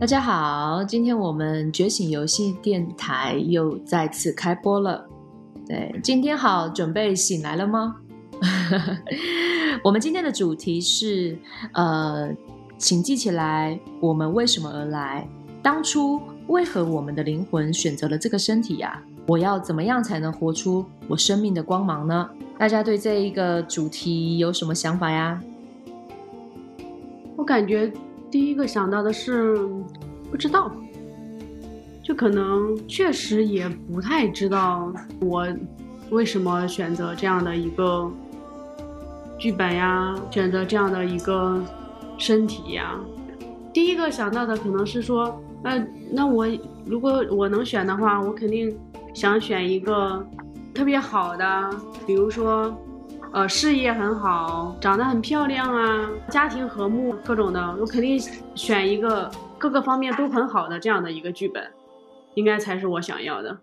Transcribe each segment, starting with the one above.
大家好，今天我们觉醒游戏电台又再次开播了。对，今天好，准备醒来了吗？我们今天的主题是，呃，请记起来，我们为什么而来？当初为何我们的灵魂选择了这个身体呀？我要怎么样才能活出我生命的光芒呢？大家对这一个主题有什么想法呀？我感觉。第一个想到的是不知道，就可能确实也不太知道我为什么选择这样的一个剧本呀，选择这样的一个身体呀。第一个想到的可能是说，那那我如果我能选的话，我肯定想选一个特别好的，比如说。呃，事业很好，长得很漂亮啊，家庭和睦，各种的，我肯定选一个各个方面都很好的这样的一个剧本，应该才是我想要的。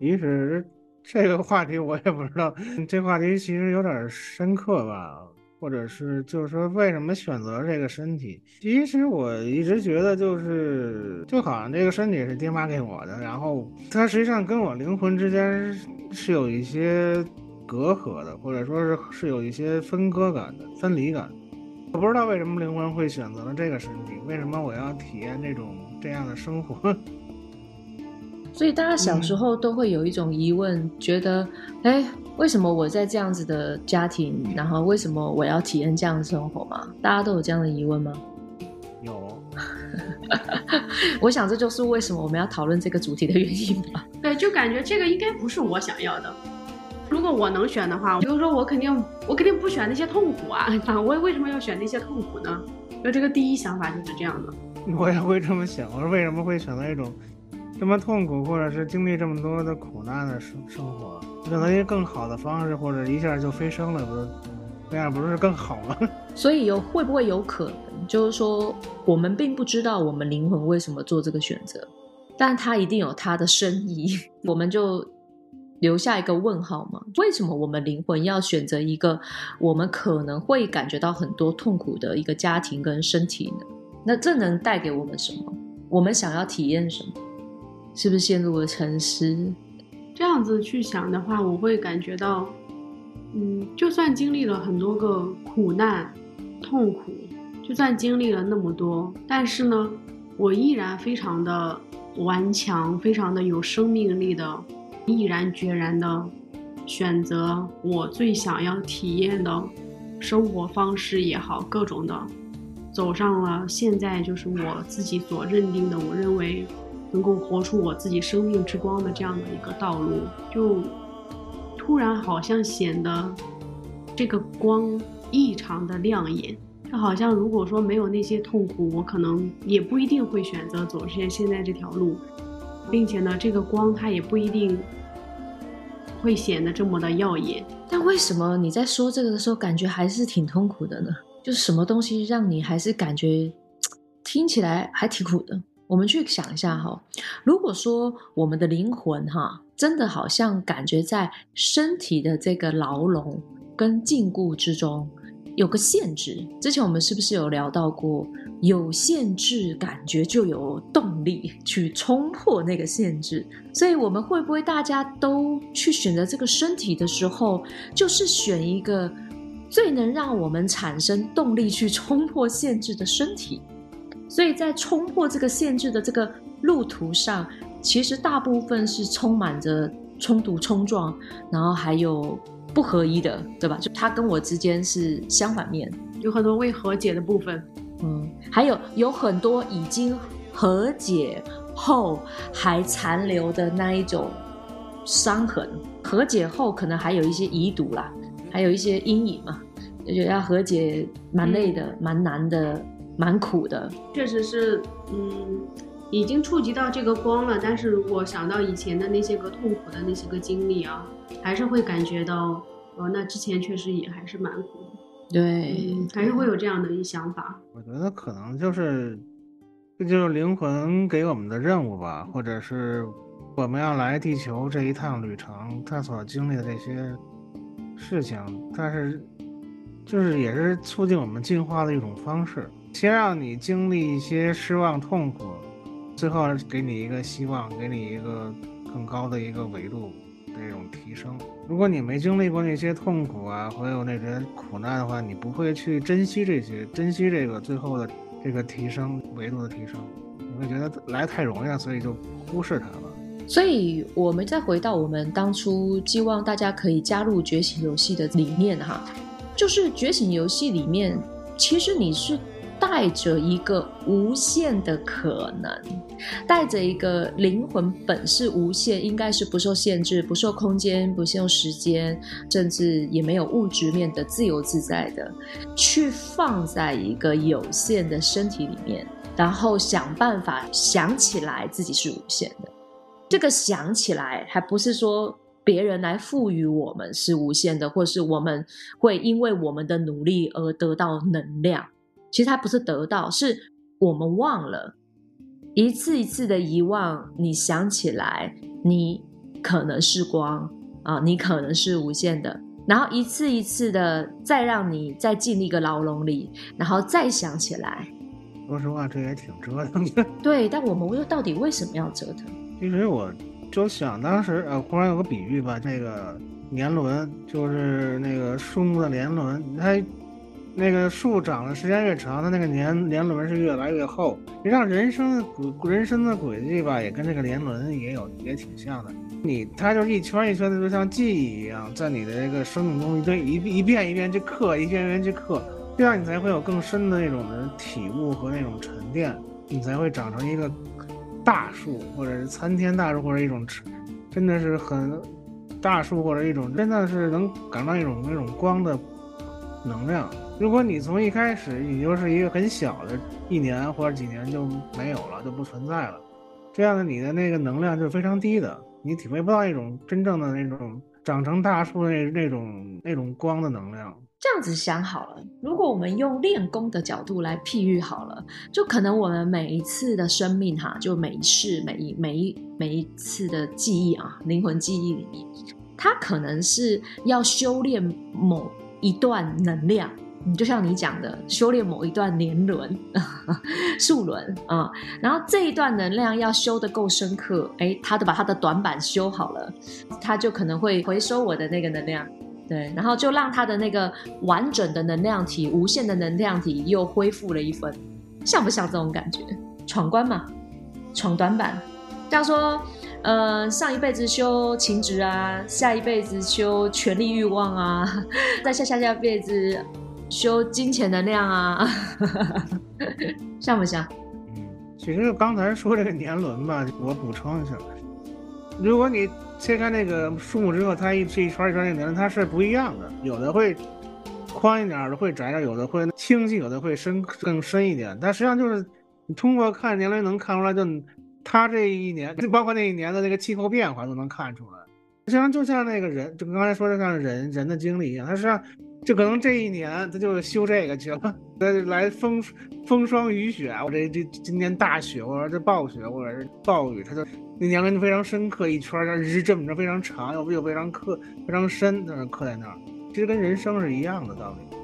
其实这个话题我也不知道，这话题其实有点深刻吧，或者是就是说为什么选择这个身体？其实我一直觉得就是就好像这个身体是爹妈给我的，然后它实际上跟我灵魂之间是有一些。隔阂的，或者说是是有一些分割感的、分离感。我不知道为什么灵魂会选择了这个身体，为什么我要体验这种这样的生活？所以大家小时候都会有一种疑问，觉得：哎，为什么我在这样子的家庭，然后为什么我要体验这样的生活吗？大家都有这样的疑问吗？有。我想这就是为什么我们要讨论这个主题的原因吧。对，就感觉这个应该不是我想要的。如果我能选的话，比如说我肯定我肯定不选那些痛苦啊！啊，我为什么要选那些痛苦呢？就这个第一想法就是这样的。我也会这么想，我说为什么会选择一种这么痛苦，或者是经历这么多的苦难的生生活？选择一个更好的方式，或者一下就飞升了，不是那样不是更好吗？所以有会不会有可能，就是说我们并不知道我们灵魂为什么做这个选择，但他一定有他的深意，我们就。留下一个问号吗？为什么我们灵魂要选择一个我们可能会感觉到很多痛苦的一个家庭跟身体呢？那这能带给我们什么？我们想要体验什么？是不是陷入了沉思？这样子去想的话，我会感觉到，嗯，就算经历了很多个苦难、痛苦，就算经历了那么多，但是呢，我依然非常的顽强，非常的有生命力的。毅然决然的选择我最想要体验的生活方式也好，各种的走上了现在就是我自己所认定的，我认为能够活出我自己生命之光的这样的一个道路，就突然好像显得这个光异常的亮眼。就好像如果说没有那些痛苦，我可能也不一定会选择走现现在这条路，并且呢，这个光它也不一定。会显得这么的耀眼，但为什么你在说这个的时候，感觉还是挺痛苦的呢？就是什么东西让你还是感觉听起来还挺苦的？我们去想一下哈，如果说我们的灵魂哈，真的好像感觉在身体的这个牢笼跟禁锢之中。有个限制，之前我们是不是有聊到过？有限制，感觉就有动力去冲破那个限制。所以，我们会不会大家都去选择这个身体的时候，就是选一个最能让我们产生动力去冲破限制的身体？所以在冲破这个限制的这个路途上，其实大部分是充满着冲突、冲撞，然后还有。不合一的，对吧？就他跟我之间是相反面，有很多未和解的部分，嗯，还有有很多已经和解后还残留的那一种伤痕，和解后可能还有一些遗毒啦，还有一些阴影嘛，就觉得要和解蛮累的，蛮难的，蛮苦的，确实是，嗯，已经触及到这个光了，但是如果想到以前的那些个痛苦的那些个经历啊。还是会感觉到，哦，那之前确实也还是蛮苦的，对，还是会有这样的一想法。我觉得可能就是，这就是灵魂给我们的任务吧，或者是我们要来地球这一趟旅程，他所经历的这些事情，但是就是也是促进我们进化的一种方式，先让你经历一些失望、痛苦，最后给你一个希望，给你一个更高的一个维度的这种提升。如果你没经历过那些痛苦啊，还有那些苦难的话，你不会去珍惜这些，珍惜这个最后的这个提升维度的提升，你会觉得来太容易了，所以就忽视它了。所以，我们再回到我们当初希望大家可以加入觉醒游戏的理念哈，就是觉醒游戏里面，其实你是带着一个无限的可能，带着一个灵魂本是无限，应该是不受限制、不受空间、不受时间，甚至也没有物质面的自由自在的，去放在一个有限的身体里面，然后想办法想起来自己是无限的。这个想起来，还不是说别人来赋予我们是无限的，或是我们会因为我们的努力而得到能量。其实它不是得到，是我们忘了，一次一次的遗忘。你想起来，你可能是光啊，你可能是无限的，然后一次一次的再让你再进一个牢笼里，然后再想起来。说实话，这也挺折腾的。对，但我们又到底为什么要折腾？其实我就想，当时呃，忽然有个比喻吧，那个年轮就是那个树木的年轮，它那个树长的时间越长，它那个年年轮是越来越厚。你让人生的轨人生的轨迹吧，也跟这个年轮也有也挺像的。你它就是一圈一圈的，就像记忆一样，在你的这个生命中，一堆一一遍一遍去刻，一遍一遍去刻，这样你才会有更深的那种的体悟和那种沉淀，你才会长成一个。大树，或者是参天大树，或者一种真的是很大树，或者一种真的是能感到一种那种光的能量。如果你从一开始你就是一个很小的，一年或者几年就没有了，就不存在了，这样的你的那个能量就非常低的，你体会不到一种真正的那种长成大树那那种那种光的能量。这样子想好了，如果我们用练功的角度来譬喻好了，就可能我们每一次的生命哈，就每一世、每一每一每一次的记忆啊，灵魂记忆里面，它可能是要修炼某一段能量，你就像你讲的，修炼某一段年轮、数轮啊，然后这一段能量要修的够深刻，哎，他的把他的短板修好了，他就可能会回收我的那个能量。对，然后就让他的那个完整的能量体、无限的能量体又恢复了一分，像不像这种感觉？闯关嘛，闯短板。这样说，呃，上一辈子修情执啊，下一辈子修权力欲望啊，再下下下辈子修金钱能量啊，像不像？嗯，其实刚才说这个年轮吧，我补充一下，如果你。切开那个树木之后，它一这一圈一圈那个年轮它是不一样的，有的会宽一点的，会窄点，有的会清晰，有的会深更深一点。但实际上就是你通过看年轮能看出来，就它这一年，就 包括那一年的那个气候变化都能看出来。实际上就像那个人，就刚才说的像人人的经历一样，它实际上就可能这一年他就修这个去了，来风风霜雨雪，我这这今年大雪，或者这暴雪，或者是暴雨，他就。那年轮就非常深刻，一圈儿日这么着非常长，又又非常刻非常深，在那刻在那儿，其实跟人生是一样的道理。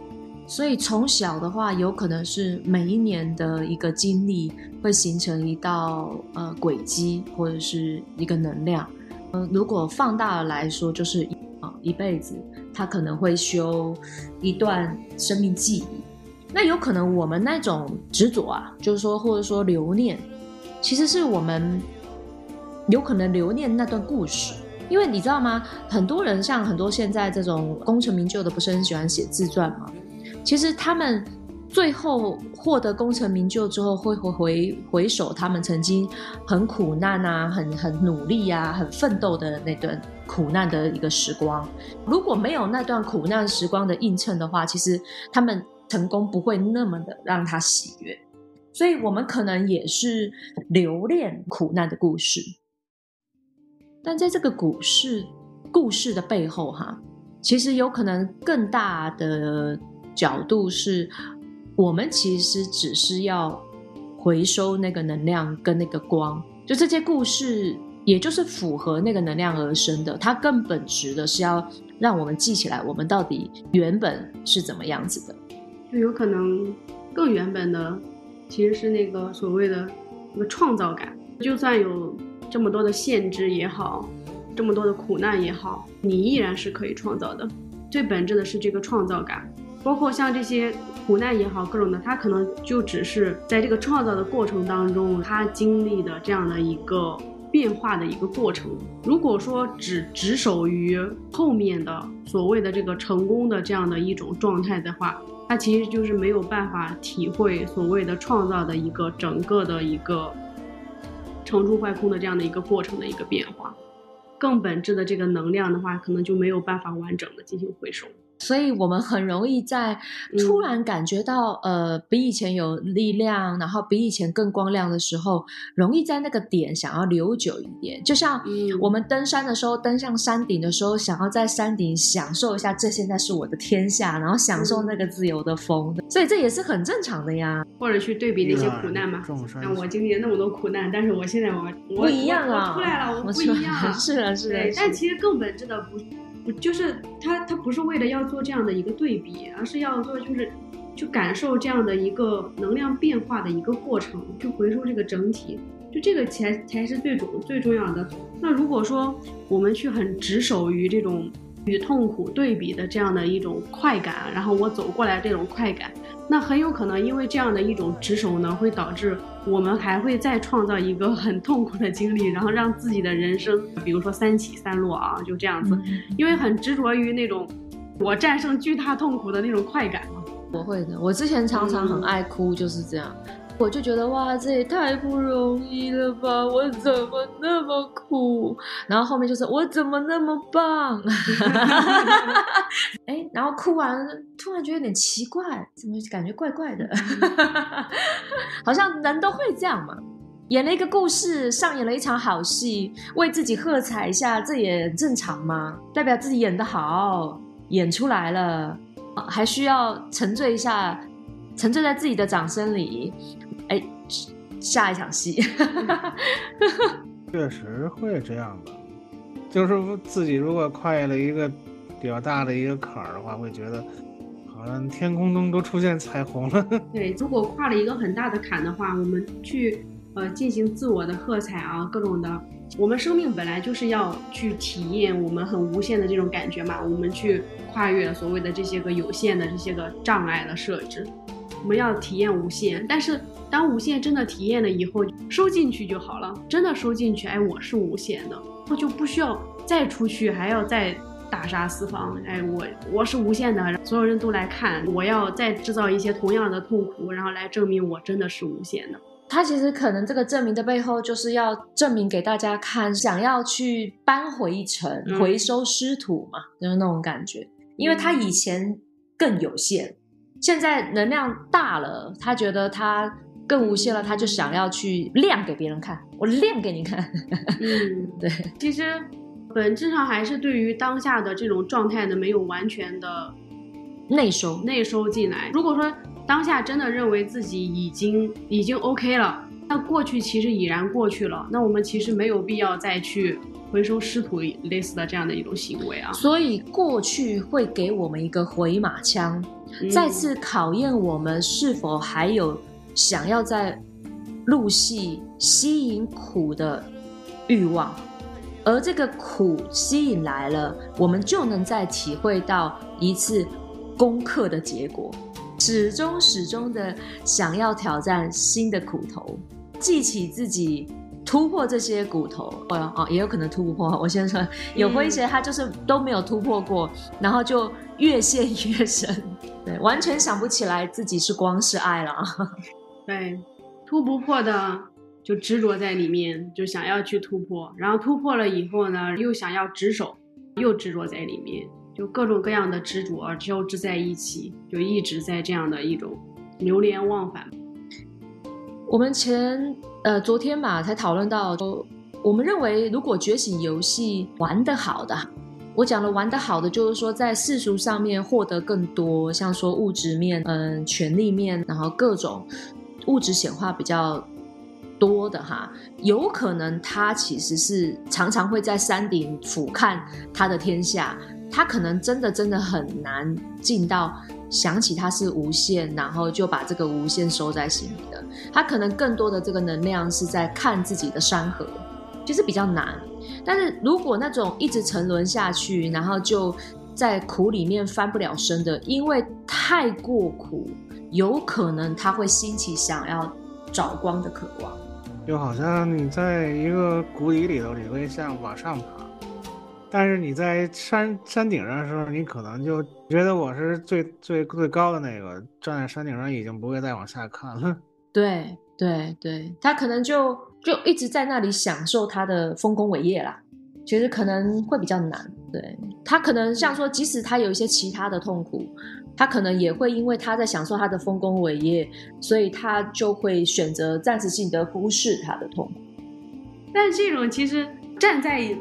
所以从小的话，有可能是每一年的一个经历会形成一道呃轨迹，或者是一个能量。嗯，如果放大了来说，就是啊一辈子，他可能会修一段生命记忆。那有可能我们那种执着啊，就是说或者说留念，其实是我们。有可能留念那段故事，因为你知道吗？很多人像很多现在这种功成名就的，不是很喜欢写自传吗？其实他们最后获得功成名就之后，会回回回首他们曾经很苦难啊、很很努力啊、很奋斗的那段苦难的一个时光。如果没有那段苦难时光的映衬的话，其实他们成功不会那么的让他喜悦。所以我们可能也是留恋苦难的故事。但在这个股市故事的背后，哈，其实有可能更大的角度是，我们其实只是要回收那个能量跟那个光，就这些故事，也就是符合那个能量而生的。它更本质的是要让我们记起来，我们到底原本是怎么样子的。就有可能更原本的，其实是那个所谓的那个创造感。就算有这么多的限制也好，这么多的苦难也好，你依然是可以创造的。最本质的是这个创造感，包括像这些苦难也好，各种的，他可能就只是在这个创造的过程当中，他经历的这样的一个变化的一个过程。如果说只执守于后面的所谓的这个成功的这样的一种状态的话，他其实就是没有办法体会所谓的创造的一个整个的一个。成住坏空的这样的一个过程的一个变化，更本质的这个能量的话，可能就没有办法完整的进行回收。所以我们很容易在突然感觉到，呃，比以前有力量，然后比以前更光亮的时候，容易在那个点想要留久一点。就像我们登山的时候，登上山顶的时候，想要在山顶享受一下，这现在是我的天下，然后享受那个自由的风。所以这也是很正常的呀。或者去对比那些苦难嘛，像我经历了那么多苦难，但是我现在我不一样啊，出来了，我不一样。是的，是的。但其实更本质的不。不就是他？他不是为了要做这样的一个对比，而是要做就是，去感受这样的一个能量变化的一个过程，去回收这个整体，就这个才才是最重最重要的。那如果说我们去很执守于这种。与痛苦对比的这样的一种快感，然后我走过来这种快感，那很有可能因为这样的一种执守呢，会导致我们还会再创造一个很痛苦的经历，然后让自己的人生，比如说三起三落啊，就这样子，因为很执着于那种我战胜巨大痛苦的那种快感嘛。我会的，我之前常常很爱哭，就是这样。我就觉得哇，这也太不容易了吧！我怎么那么苦？然后后面就是我怎么那么棒？哎，然后哭完，突然觉得有点奇怪，怎么感觉怪怪的？好像人都会这样嘛。演了一个故事，上演了一场好戏，为自己喝彩一下，这也正常吗？代表自己演得好，演出来了，还需要沉醉一下，沉醉在自己的掌声里。哎，下一场戏，确实会这样吧？就是自己如果跨越了一个比较大的一个坎儿的话，会觉得好像天空中都出现彩虹了。对，如果跨了一个很大的坎的话，我们去呃进行自我的喝彩啊，各种的。我们生命本来就是要去体验我们很无限的这种感觉嘛，我们去跨越所谓的这些个有限的这些个障碍的设置。我们要体验无限，但是当无限真的体验了以后，收进去就好了。真的收进去，哎，我是无限的，我就不需要再出去，还要再大杀四方。哎，我我是无限的，所有人都来看，我要再制造一些同样的痛苦，然后来证明我真的是无限的。他其实可能这个证明的背后，就是要证明给大家看，想要去扳回一城，回收失土嘛，就是那种感觉。因为他以前更有限。现在能量大了，他觉得他更无限了，他就想要去亮给别人看，我亮给你看。嗯，对。其实本质上还是对于当下的这种状态呢，没有完全的内收内收进来。如果说当下真的认为自己已经已经 OK 了，那过去其实已然过去了，那我们其实没有必要再去回收师徒类似的这样的一种行为啊。所以过去会给我们一个回马枪。再次考验我们是否还有想要在入戏吸引苦的欲望，而这个苦吸引来了，我们就能再体会到一次功课的结果。始终始终的想要挑战新的苦头，记起自己突破这些骨头，哦哦，也有可能突不破。我先说，有过一些，他就是都没有突破过，然后就越陷越深。对，完全想不起来自己是光是爱了。对，突不破的就执着在里面，就想要去突破，然后突破了以后呢，又想要执守，又执着在里面，就各种各样的执着交织在一起，就一直在这样的一种流连忘返。我们前呃昨天吧才讨论到，我们认为如果觉醒游戏玩得好的。我讲了玩得好的，就是说在世俗上面获得更多，像说物质面、嗯，权力面，然后各种物质显化比较多的哈，有可能他其实是常常会在山顶俯瞰他的天下，他可能真的真的很难进到想起他是无限，然后就把这个无限收在心里的。他可能更多的这个能量是在看自己的山河，就是比较难。但是如果那种一直沉沦下去，然后就在苦里面翻不了身的，因为太过苦，有可能他会兴起想要找光的渴望。就好像你在一个谷底里头，你会想往上爬，但是你在山山顶上的时候，你可能就觉得我是最最最高的那个，站在山顶上已经不会再往下看了。对对对，他可能就就一直在那里享受他的丰功伟业啦。其实可能会比较难，对他可能像说，即使他有一些其他的痛苦，他可能也会因为他在享受他的丰功伟业，所以他就会选择暂时性的忽视他的痛苦。但这种其实站在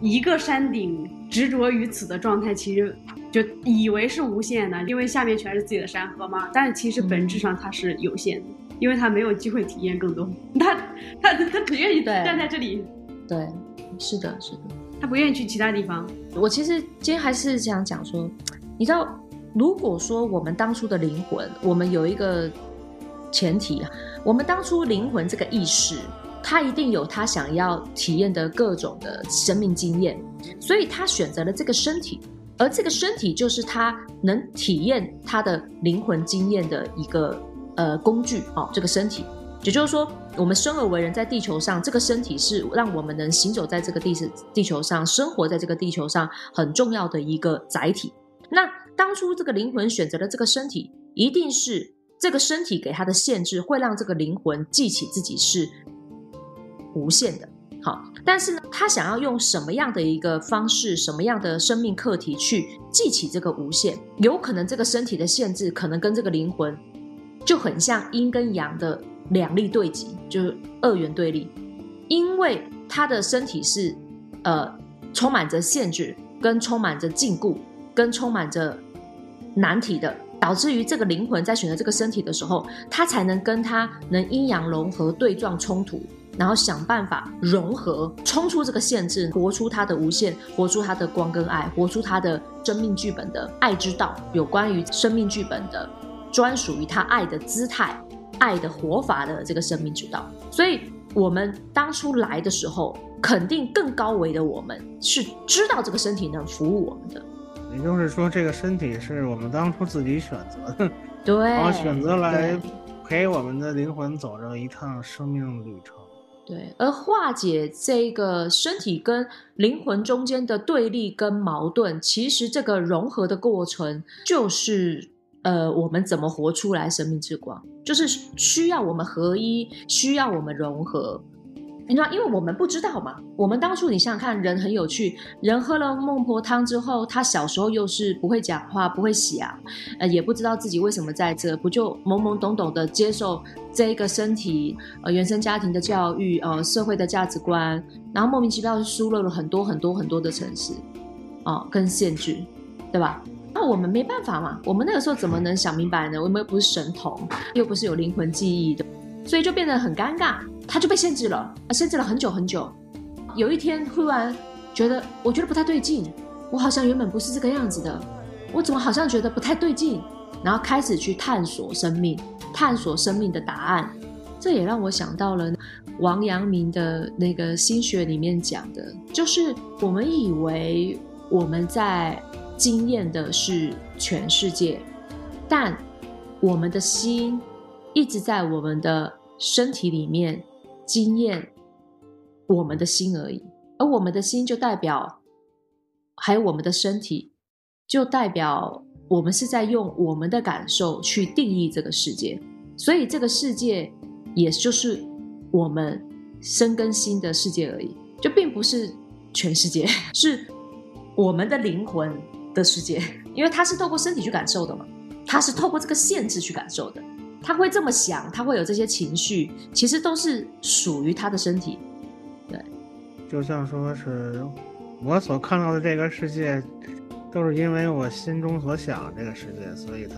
一个山顶执着于此的状态，其实就以为是无限的，因为下面全是自己的山河嘛。但是其实本质上它是有限的，因为他没有机会体验更多。他他他只愿意站在这里。对。是的，是的，他不愿意去其他地方。我其实今天还是想讲说，你知道，如果说我们当初的灵魂，我们有一个前提啊，我们当初灵魂这个意识，他一定有他想要体验的各种的生命经验，所以他选择了这个身体，而这个身体就是他能体验他的灵魂经验的一个呃工具哦，这个身体。也就是说，我们生而为人，在地球上，这个身体是让我们能行走在这个地地球上，生活在这个地球上很重要的一个载体。那当初这个灵魂选择了这个身体，一定是这个身体给他的限制，会让这个灵魂记起自己是无限的。好，但是呢，他想要用什么样的一个方式，什么样的生命课题去记起这个无限？有可能这个身体的限制，可能跟这个灵魂就很像阴跟阳的。两力对极就是二元对立，因为他的身体是呃充满着限制，跟充满着禁锢，跟充满着难题的，导致于这个灵魂在选择这个身体的时候，他才能跟他能阴阳融合、对撞冲突，然后想办法融合，冲出这个限制，活出他的无限，活出他的光跟爱，活出他的生命剧本的爱之道，有关于生命剧本的专属于他爱的姿态。爱的活法的这个生命之道，所以我们当初来的时候，肯定更高维的我们是知道这个身体能服务我们的。也就是说，这个身体是我们当初自己选择的，对，然后选择来陪我们的灵魂走着一趟生命旅程。对，而化解这个身体跟灵魂中间的对立跟矛盾，其实这个融合的过程就是。呃，我们怎么活出来生命之光？就是需要我们合一，需要我们融合。你知道，因为我们不知道嘛。我们当初，你想想看，人很有趣。人喝了孟婆汤之后，他小时候又是不会讲话，不会想，呃，也不知道自己为什么在这，不就懵懵懂懂的接受这一个身体，呃，原生家庭的教育，呃，社会的价值观，然后莫名其妙输入了很多很多很多的城市，哦，跟限制，对吧？那我们没办法嘛，我们那个时候怎么能想明白呢？我们又不是神童，又不是有灵魂记忆的，所以就变得很尴尬，他就被限制了，限制了很久很久。有一天忽然觉得，我觉得不太对劲，我好像原本不是这个样子的，我怎么好像觉得不太对劲？然后开始去探索生命，探索生命的答案。这也让我想到了王阳明的那个心学里面讲的，就是我们以为我们在。经验的是全世界，但我们的心一直在我们的身体里面经验我们的心而已，而我们的心就代表还有我们的身体，就代表我们是在用我们的感受去定义这个世界，所以这个世界也就是我们身跟心的世界而已，就并不是全世界，是我们的灵魂。的世界，因为他是透过身体去感受的嘛，他是透过这个限制去感受的，他会这么想，他会有这些情绪，其实都是属于他的身体。对，就像说是我所看到的这个世界，都是因为我心中所想这个世界，所以它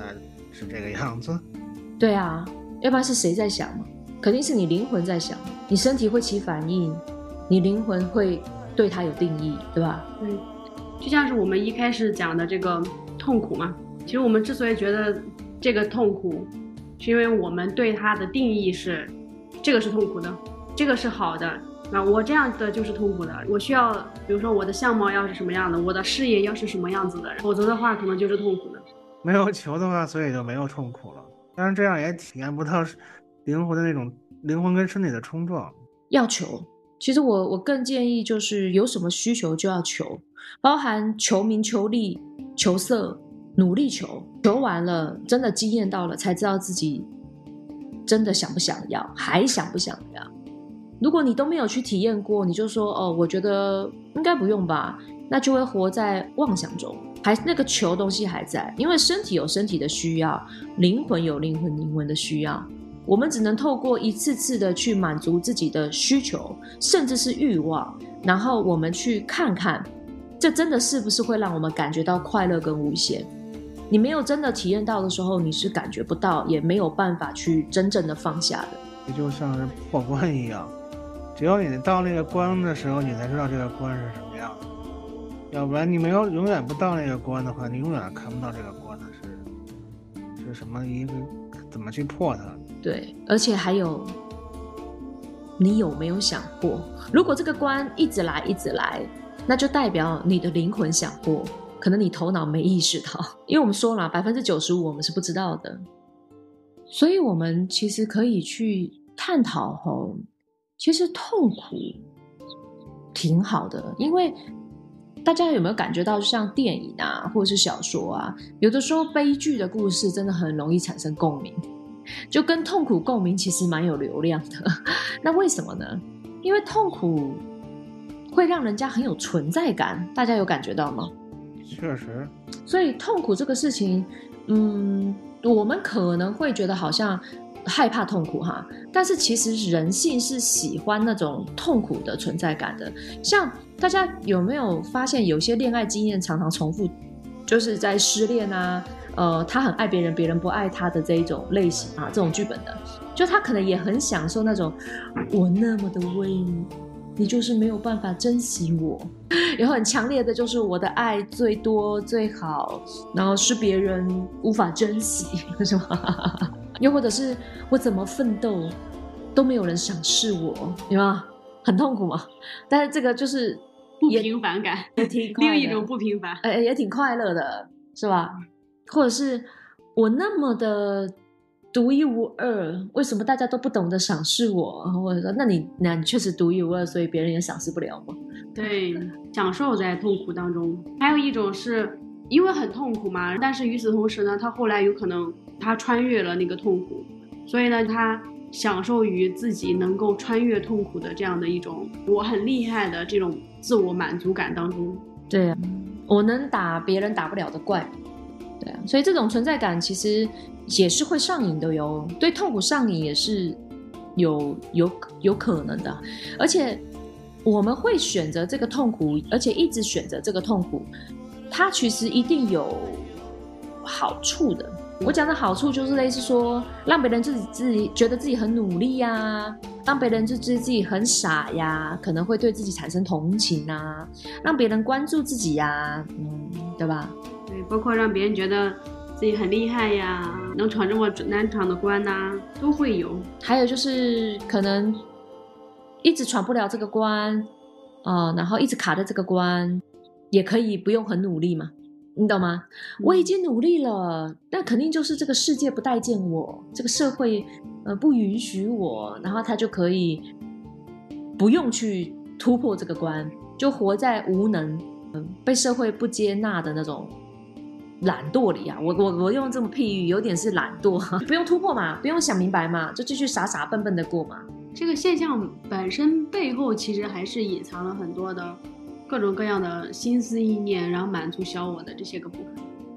是这个样子。对啊，要不然是谁在想嘛？肯定是你灵魂在想，你身体会起反应，你灵魂会对它有定义，对吧？嗯。就像是我们一开始讲的这个痛苦嘛。其实我们之所以觉得这个痛苦，是因为我们对它的定义是，这个是痛苦的，这个是好的。那我这样的就是痛苦的。我需要，比如说我的相貌要是什么样的，我的事业要是什么样子的，否则的话可能就是痛苦的。没有求的话，所以就没有痛苦了。但是这样也体验不到灵魂的那种灵魂跟身体的冲撞。要求，其实我我更建议就是有什么需求就要求，包含求名、求利、求色，努力求，求完了真的经验到了，才知道自己真的想不想要，还想不想要。如果你都没有去体验过，你就说哦，我觉得应该不用吧，那就会活在妄想中，还那个求东西还在，因为身体有身体的需要，灵魂有灵魂灵魂的需要，我们只能透过一次次的去满足自己的需求，甚至是欲望，然后我们去看看，这真的是不是会让我们感觉到快乐跟无限？你没有真的体验到的时候，你是感觉不到，也没有办法去真正的放下的。这就像是破关一样。只有你到那个关的时候，你才知道这个关是什么样的。要不然你没有永远不到那个关的话，你永远看不到这个关的是是什么一个怎么去破它。对，而且还有，你有没有想过，如果这个关一直来一直来，那就代表你的灵魂想过，可能你头脑没意识到，因为我们说了百分之九十五我们是不知道的，所以我们其实可以去探讨吼。其实痛苦挺好的，因为大家有没有感觉到，像电影啊，或者是小说啊，有的时候悲剧的故事真的很容易产生共鸣，就跟痛苦共鸣，其实蛮有流量的。那为什么呢？因为痛苦会让人家很有存在感，大家有感觉到吗？确实。所以痛苦这个事情，嗯，我们可能会觉得好像。害怕痛苦哈，但是其实人性是喜欢那种痛苦的存在感的。像大家有没有发现，有些恋爱经验常常重复，就是在失恋啊，呃，他很爱别人，别人不爱他的这一种类型啊，这种剧本的，就他可能也很享受那种我那么的为你，你就是没有办法珍惜我，然后很强烈的就是我的爱最多最好，然后是别人无法珍惜，是吗？又或者是我怎么奋斗都没有人赏识我，有吗？很痛苦吗？但是这个就是不平凡感，也挺 另一种不平凡，哎，也挺快乐的，是吧？或者是我那么的独一无二，为什么大家都不懂得赏识我？或者说，那你那你确实独一无二，所以别人也赏识不了吗？对，享受在痛苦当中。还有一种是因为很痛苦嘛，但是与此同时呢，他后来有可能。他穿越了那个痛苦，所以呢，他享受于自己能够穿越痛苦的这样的一种我很厉害的这种自我满足感当中。对啊，我能打别人打不了的怪。所以这种存在感其实也是会上瘾的哟。对痛苦上瘾也是有有有可能的，而且我们会选择这个痛苦，而且一直选择这个痛苦，它其实一定有好处的。我讲的好处就是类似说，让别人自己自己觉得自己很努力呀，让别人就觉得自己很傻呀，可能会对自己产生同情啊，让别人关注自己呀，嗯，对吧？对，包括让别人觉得自己很厉害呀，能闯这么难闯的关呐，都会有。还有就是可能一直闯不了这个关，啊，然后一直卡在这个关，也可以不用很努力嘛。你懂吗？我已经努力了，那肯定就是这个世界不待见我，这个社会呃不允许我，然后他就可以不用去突破这个关，就活在无能、嗯被社会不接纳的那种懒惰里啊。我我我用这么譬喻，有点是懒惰，不用突破嘛，不用想明白嘛，就继续傻傻笨笨的过嘛。这个现象本身背后其实还是隐藏了很多的。各种各样的心思意念，然后满足小我的这些个部分，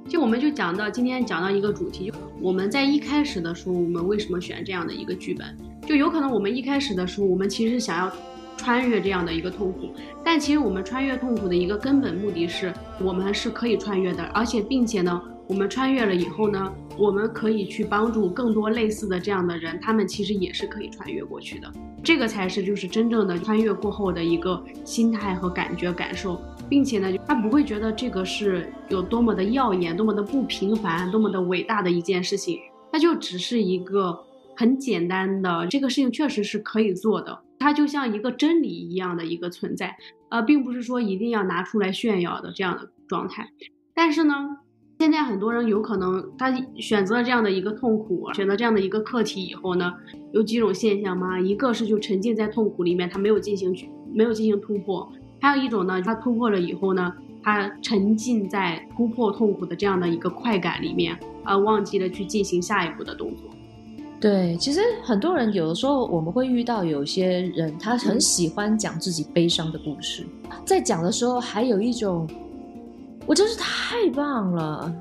就我们就讲到今天讲到一个主题，我们在一开始的时候，我们为什么选这样的一个剧本？就有可能我们一开始的时候，我们其实想要穿越这样的一个痛苦，但其实我们穿越痛苦的一个根本目的是，我们是可以穿越的，而且并且呢，我们穿越了以后呢，我们可以去帮助更多类似的这样的人，他们其实也是可以穿越过去的。这个才是就是真正的穿越过后的一个心态和感觉感受，并且呢，他不会觉得这个是有多么的耀眼、多么的不平凡、多么的伟大的一件事情，它就只是一个很简单的，这个事情确实是可以做的，它就像一个真理一样的一个存在，呃，并不是说一定要拿出来炫耀的这样的状态。但是呢，现在很多人有可能他选择了这样的一个痛苦，选择这样的一个课题以后呢，有几种现象嘛，一个是就沉浸在痛苦里面，他没有进行去，没有进行突破。还有一种呢，他突破了以后呢，他沉浸在突破痛苦的这样的一个快感里面，而忘记了去进行下一步的动作。对，其实很多人有的时候我们会遇到有些人，他很喜欢讲自己悲伤的故事，在讲的时候还有一种我真是太棒了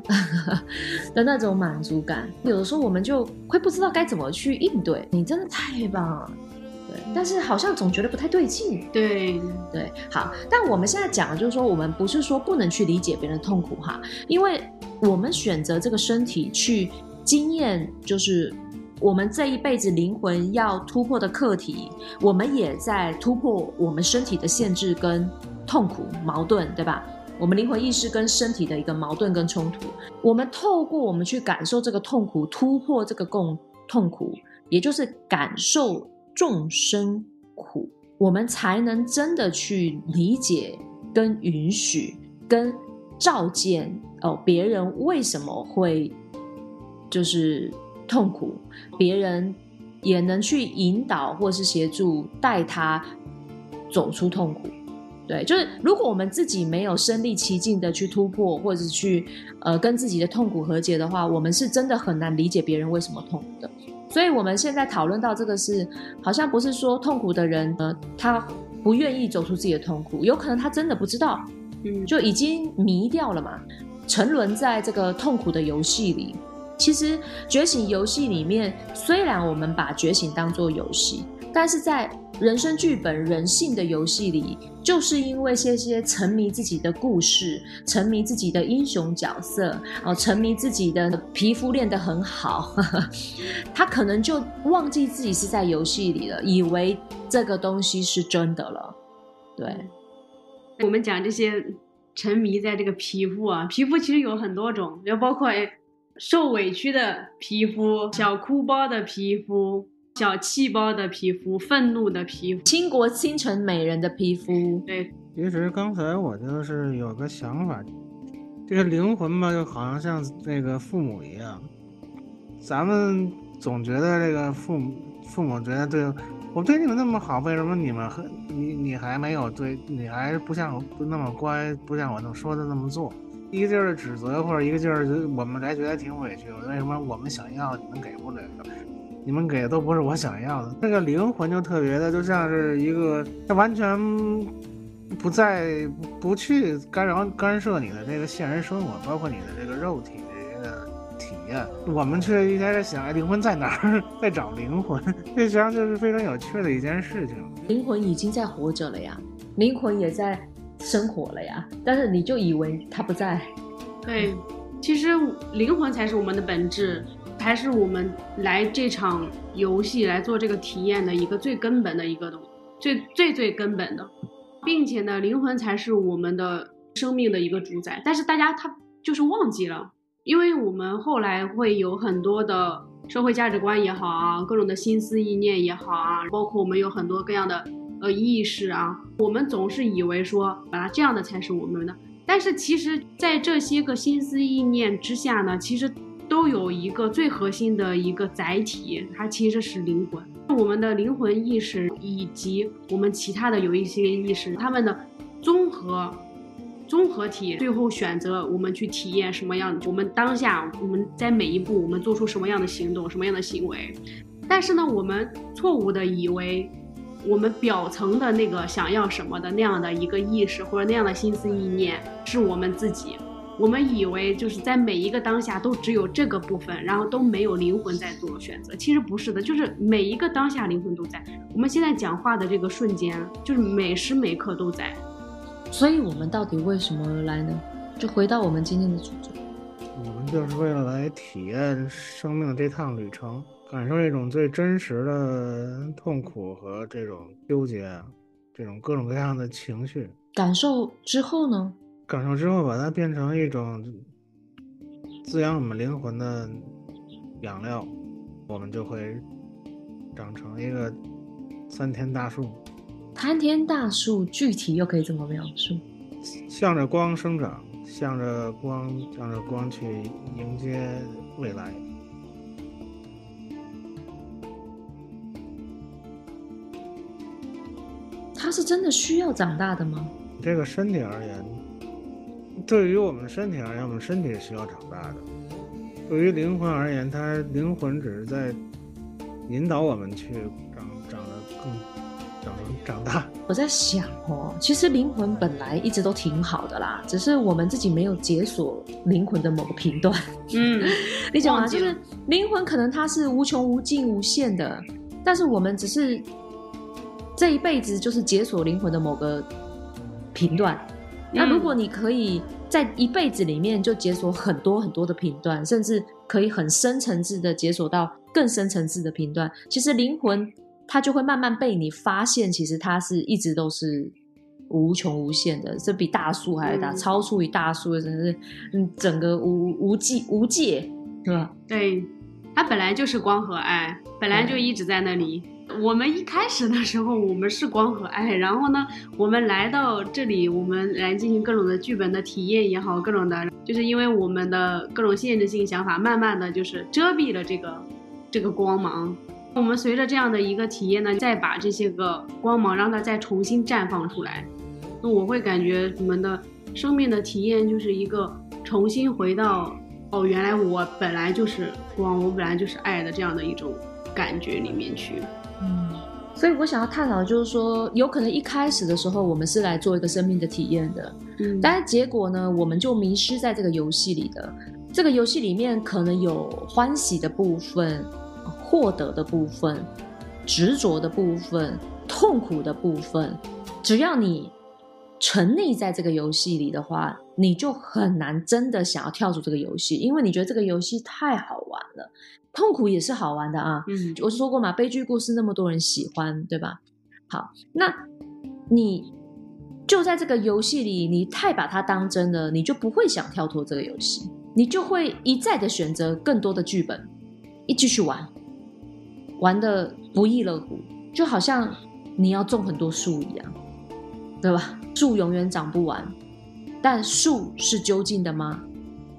的那种满足感。有的时候我们就会不知道该怎么去应对，你真的太棒了。对，但是好像总觉得不太对劲。对对，好，但我们现在讲的就是说，我们不是说不能去理解别人的痛苦哈，因为我们选择这个身体去经验，就是我们这一辈子灵魂要突破的课题，我们也在突破我们身体的限制跟痛苦矛盾，对吧？我们灵魂意识跟身体的一个矛盾跟冲突，我们透过我们去感受这个痛苦，突破这个共痛苦，也就是感受。众生苦，我们才能真的去理解、跟允许、跟照见哦，别人为什么会就是痛苦，别人也能去引导或是协助带他走出痛苦。对，就是如果我们自己没有身历其境的去突破，或者去呃跟自己的痛苦和解的话，我们是真的很难理解别人为什么痛苦的。所以，我们现在讨论到这个是，好像不是说痛苦的人，呃，他不愿意走出自己的痛苦，有可能他真的不知道，嗯，就已经迷掉了嘛，沉沦在这个痛苦的游戏里。其实，觉醒游戏里面，虽然我们把觉醒当做游戏，但是在人生剧本、人性的游戏里，就是因为些些沉迷自己的故事，沉迷自己的英雄角色，哦，沉迷自己的皮肤练得很好，他可能就忘记自己是在游戏里了，以为这个东西是真的了。对，我们讲这些沉迷在这个皮肤啊，皮肤其实有很多种，就包括受委屈的皮肤，小哭包的皮肤。小气包的皮肤，愤怒的皮肤，倾国倾城美人的皮肤。对，其实刚才我就是有个想法，这个灵魂吧，就好像像那个父母一样，咱们总觉得这个父母父母觉得对我对你们那么好，为什么你们你你还没有对你还不像不那么乖，不像我那么说的那么做，一个劲儿指责或者一个劲儿我们还觉得挺委屈，为什么我们想要你们给不了？你们给的都不是我想要的，那个灵魂就特别的，就像是一个，它完全不在不去干扰干涉你的这个现实生活，包括你的这个肉体的这个体验。我们却一开始想，哎，灵魂在哪儿？在找灵魂，这实际上就是非常有趣的一件事情。灵魂已经在活着了呀，灵魂也在生活了呀，但是你就以为他不在。对，其实灵魂才是我们的本质。才是我们来这场游戏来做这个体验的一个最根本的一个东，最最最根本的，并且呢，灵魂才是我们的生命的一个主宰。但是大家他就是忘记了，因为我们后来会有很多的社会价值观也好啊，各种的心思意念也好啊，包括我们有很多各样的呃意识啊，我们总是以为说啊这样的才是我们的，但是其实，在这些个心思意念之下呢，其实。都有一个最核心的一个载体，它其实是灵魂。我们的灵魂意识以及我们其他的有一些意识，他们的综合综合体，最后选择我们去体验什么样。我们当下我们在每一步我们做出什么样的行动，什么样的行为。但是呢，我们错误的以为我们表层的那个想要什么的那样的一个意识或者那样的心思意念是我们自己。我们以为就是在每一个当下都只有这个部分，然后都没有灵魂在做选择。其实不是的，就是每一个当下灵魂都在。我们现在讲话的这个瞬间，就是每时每刻都在。所以，我们到底为什么而来呢？就回到我们今天的主题，我们就是为了来体验生命这趟旅程，感受一种最真实的痛苦和这种纠结，这种各种各样的情绪。感受之后呢？感受之后，把它变成一种滋养我们灵魂的养料，我们就会长成一个参天大树。参天大树具体又可以怎么描述？向着光生长，向着光，向着光去迎接未来。它是真的需要长大的吗？这个身体而言，对于我们身体而言，我们身体是需要长大的；对于灵魂而言，它灵魂只是在引导我们去长长得更长长大。我在想哦，其实灵魂本来一直都挺好的啦，只是我们自己没有解锁灵魂的某个频段。嗯，你讲啊，就是灵魂可能它是无穷无尽无限的，但是我们只是这一辈子就是解锁灵魂的某个频段。那如果你可以在一辈子里面就解锁很多很多的频段，甚至可以很深层次的解锁到更深层次的频段，其实灵魂它就会慢慢被你发现，其实它是一直都是无穷无限的，这比大树还大，嗯超出于大树的，真的是嗯整个无无际无界，对吧？对，它本来就是光和爱，本来就一直在那里。我们一开始的时候，我们是光和爱，然后呢，我们来到这里，我们来进行各种的剧本的体验也好，各种的，就是因为我们的各种限制性想法，慢慢的就是遮蔽了这个这个光芒。我们随着这样的一个体验呢，再把这些个光芒让它再重新绽放出来，那我会感觉我们的生命的体验就是一个重新回到哦，原来我本来就是光，我本来就是爱的这样的一种感觉里面去。嗯，所以我想要探讨的就是说，有可能一开始的时候我们是来做一个生命的体验的，嗯但是结果呢，我们就迷失在这个游戏里的。这个游戏里面可能有欢喜的部分、获得的部分、执着的部分、痛苦的部分。只要你沉溺在这个游戏里的话，你就很难真的想要跳出这个游戏，因为你觉得这个游戏太好玩了。痛苦也是好玩的啊，嗯我说过嘛，悲剧故事那么多人喜欢，对吧？好，那你就在这个游戏里，你太把它当真了，你就不会想跳脱这个游戏，你就会一再的选择更多的剧本，一继续玩，玩的不亦乐乎，就好像你要种很多树一样，对吧？树永远长不完，但树是究竟的吗？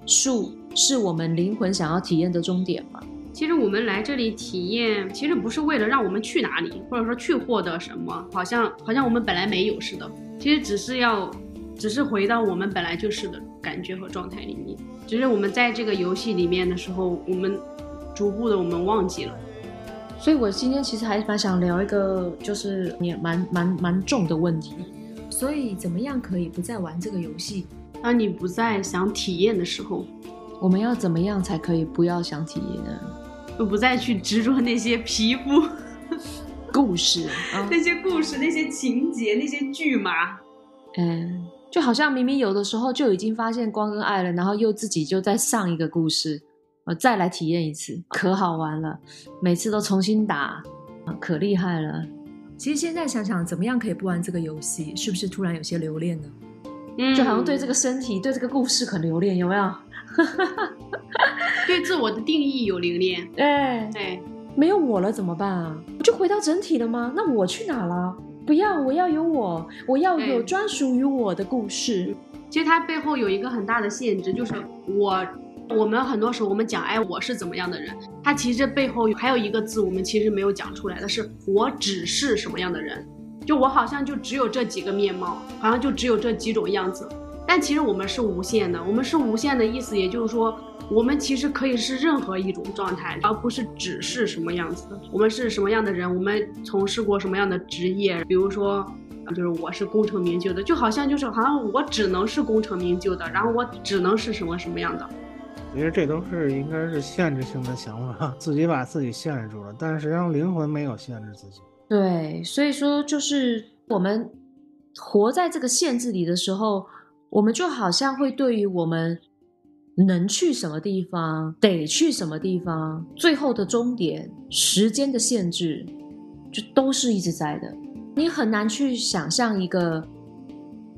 树是我们灵魂想要体验的终点吗？其实我们来这里体验，其实不是为了让我们去哪里，或者说去获得什么，好像好像我们本来没有似的。其实只是要，只是回到我们本来就是的感觉和状态里面。只是我们在这个游戏里面的时候，我们逐步的我们忘记了。所以我今天其实还蛮想聊一个，就是也蛮蛮蛮重的问题。所以怎么样可以不再玩这个游戏？当你不再想体验的时候，我们要怎么样才可以不要想体验呢？就不再去执着那些皮肤、故事啊，那些故事、那些情节、那些剧嘛。嗯，就好像明明有的时候就已经发现光跟爱了，然后又自己就再上一个故事，我，再来体验一次，可好玩了，每次都重新打，啊可厉害了。其实现在想想，怎么样可以不玩这个游戏？是不是突然有些留恋呢？嗯就好像对这个身体、对这个故事很留恋，有没有？对自我的定义有留恋。哎，对，没有我了怎么办啊？不就回到整体了吗？那我去哪了？不要，我要有我，我要有专属于我的故事。其实它背后有一个很大的限制，就是我，我们很多时候我们讲，哎，我是怎么样的人，他其实背后还有一个字，我们其实没有讲出来的是，我只是什么样的人，就我好像就只有这几个面貌，好像就只有这几种样子，但其实我们是无限的，我们是无限的意思，也就是说，我们其实可以是任何一种状态，而不是只是什么样子。我们是什么样的人，我们从事过什么样的职业，比如说。就是我是功成名就的，就好像就是好像我只能是功成名就的，然后我只能是什么什么样的。其实这都是应该是限制性的想法，自己把自己限制住了。但是实际上灵魂没有限制自己。对，所以说就是我们活在这个限制里的时候，我们就好像会对于我们能去什么地方、得去什么地方、最后的终点、时间的限制，就都是一直在的。你很难去想象一个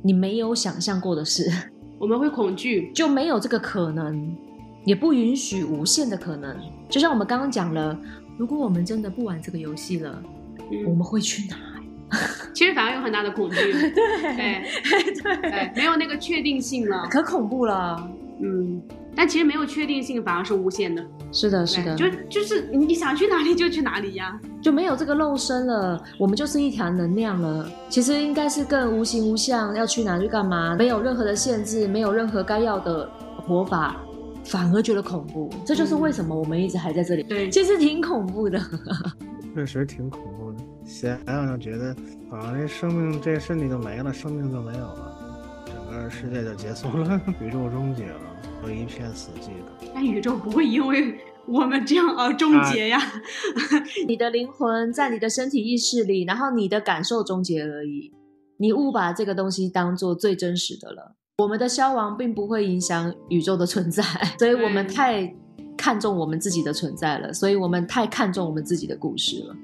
你没有想象过的事，我们会恐惧，就没有这个可能，也不允许无限的可能。就像我们刚刚讲了，如果我们真的不玩这个游戏了，嗯。我们会去哪？其实反而有很大的恐惧，对。对。对。对，没有那个确定性了，可恐怖了。嗯，但其实没有确定性反而是无限的，是的，是的，就就是你想去哪里就去哪里呀，就没有这个肉身了，我们就是一条能量了。其实应该是更无形无相，要去哪去干嘛，没有任何的限制，没有任何该要的活法，反而觉得恐怖。这就是为什么我们一直还在这里。对，其实挺恐怖的。确实挺恐怖的。想想就觉得，好像这生命这身体就没了，生命就没有了，整个世界就结束了，宇宙终结了，都一片死寂的。但宇宙不会因为我们这样而终结呀，你的灵魂在你的身体意识里，然后你的感受终结而已。你误把这个东西当做最真实的了。我们的消亡并不会影响宇宙的存在，所以我们太看重我们自己的存在了，所以我们太看重我们自己的故事了。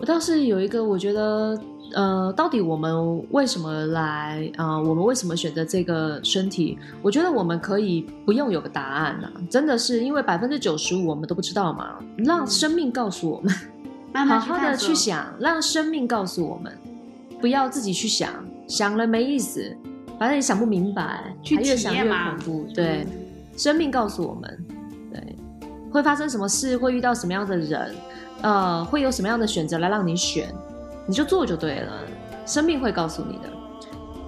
我倒是有一个，我觉得，呃，到底我们为什么来啊、呃我们为什么选择这个身体？我觉得我们可以不用有个答案呐、真的是因为百分之九十五我们都不知道嘛，让生命告诉我们。慢慢好好的去，想，让生命告诉我们，不要自己去想，想了没意思，反正你想不明白，去越想越恐怖。对，嗯生命告诉我们，对，会发生什么事，会遇到什么样的人，呃，会有什么样的选择来让你选，你就做就对了，生命会告诉你的。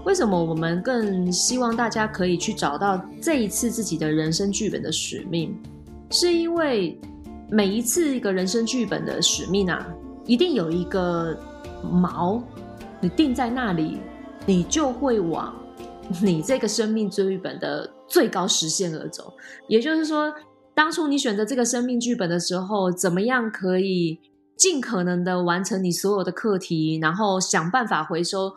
为什么我们更希望大家可以去找到这一次自己的人生剧本的使命？是因为每一次一个人生剧本的使命啊，一定有一个锚，你定在那里，你就会往 你这个生命追剧本的最高实现而走。也就是说，当初你选择这个生命剧本的时候，怎么样可以尽可能的完成你所有的课题，然后想办法回收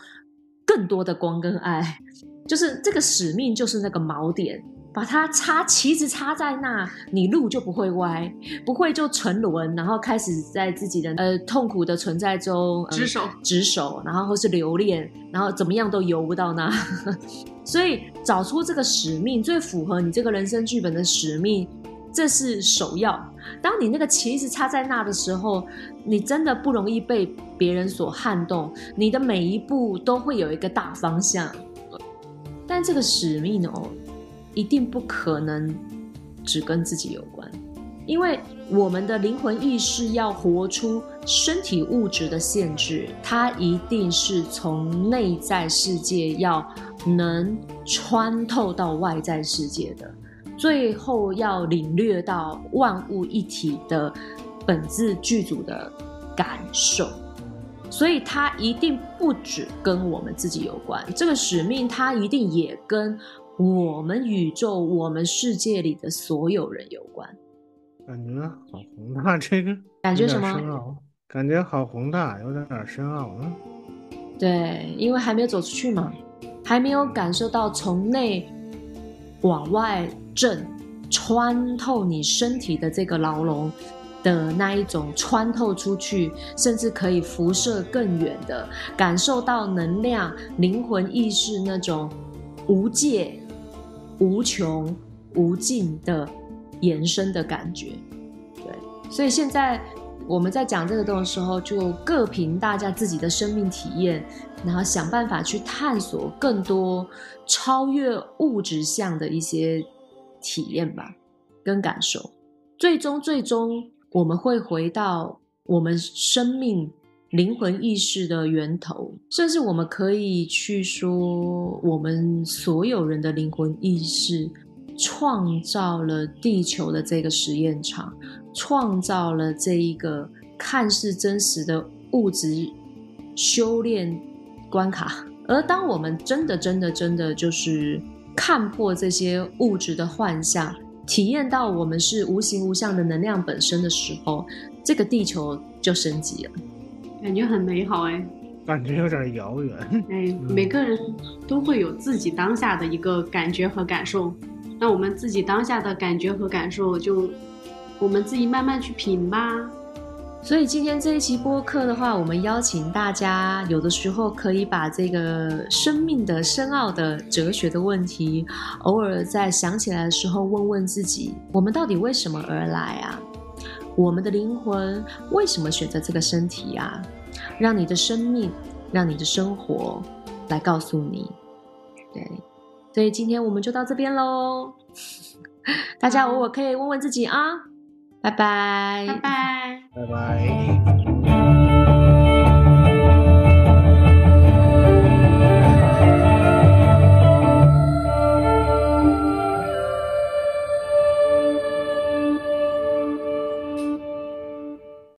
更多的光跟爱，就是这个使命，就是那个锚点。把它插旗子插在那，你路就不会歪，不会就沉沦，然后开始在自己的呃痛苦的存在中、呃、执手执手，然后或是留恋，然后怎么样都游不到那。所以找出这个使命，最符合你这个人生剧本的使命，这是首要。当你那个旗子插在那的时候，你真的不容易被别人所撼动，你的每一步都会有一个大方向。但这个使命哦，一定不可能只跟自己有关，因为我们的灵魂意识要活出身体物质的限制，它一定是从内在世界要能穿透到外在世界的，最后要领略到万物一体的本质剧组的感受。所以它一定不只跟我们自己有关，这个使命它一定也跟我们宇宙、我们世界里的所有人有关。感觉好宏大，这个感觉什么，感觉好宏大，有点点深奥啊。对，因为还没有走出去嘛，还没有感受到从内往外震、穿透你身体的这个牢笼的那一种穿透出去，甚至可以辐射更远的，感受到能量、灵魂意识那种无界、无穷、无尽的延伸的感觉。对，所以现在我们在讲这个的时候，就各凭大家自己的生命体验，然后想办法去探索更多超越物质相的一些体验吧，跟感受。最终，最终我们会回到我们生命灵魂意识的源头，甚至我们可以去说，我们所有人的灵魂意识创造了地球的这个实验场，创造了这一个看似真实的物质修炼关卡。而当我们真的、真的、真的就是看破这些物质的幻象，体验到我们是无形无相的能量本身的时候，这个地球就升级了。感觉很美好哎感觉有点遥远。哎，每个人都会有自己当下的一个感觉和感受，那我们自己当下的感觉和感受就我们自己慢慢去品吧。所以今天这一期播客的话，我们邀请大家，有的时候可以把这个生命的深奥的哲学的问题，偶尔在想起来的时候，问问自己：我们到底为什么而来啊？我们的灵魂为什么选择这个身体啊？让你的生命，让你的生活来告诉你。对，所以今天我们就到这边喽。大家偶尔可以问问自己啊。拜拜，拜拜，拜拜。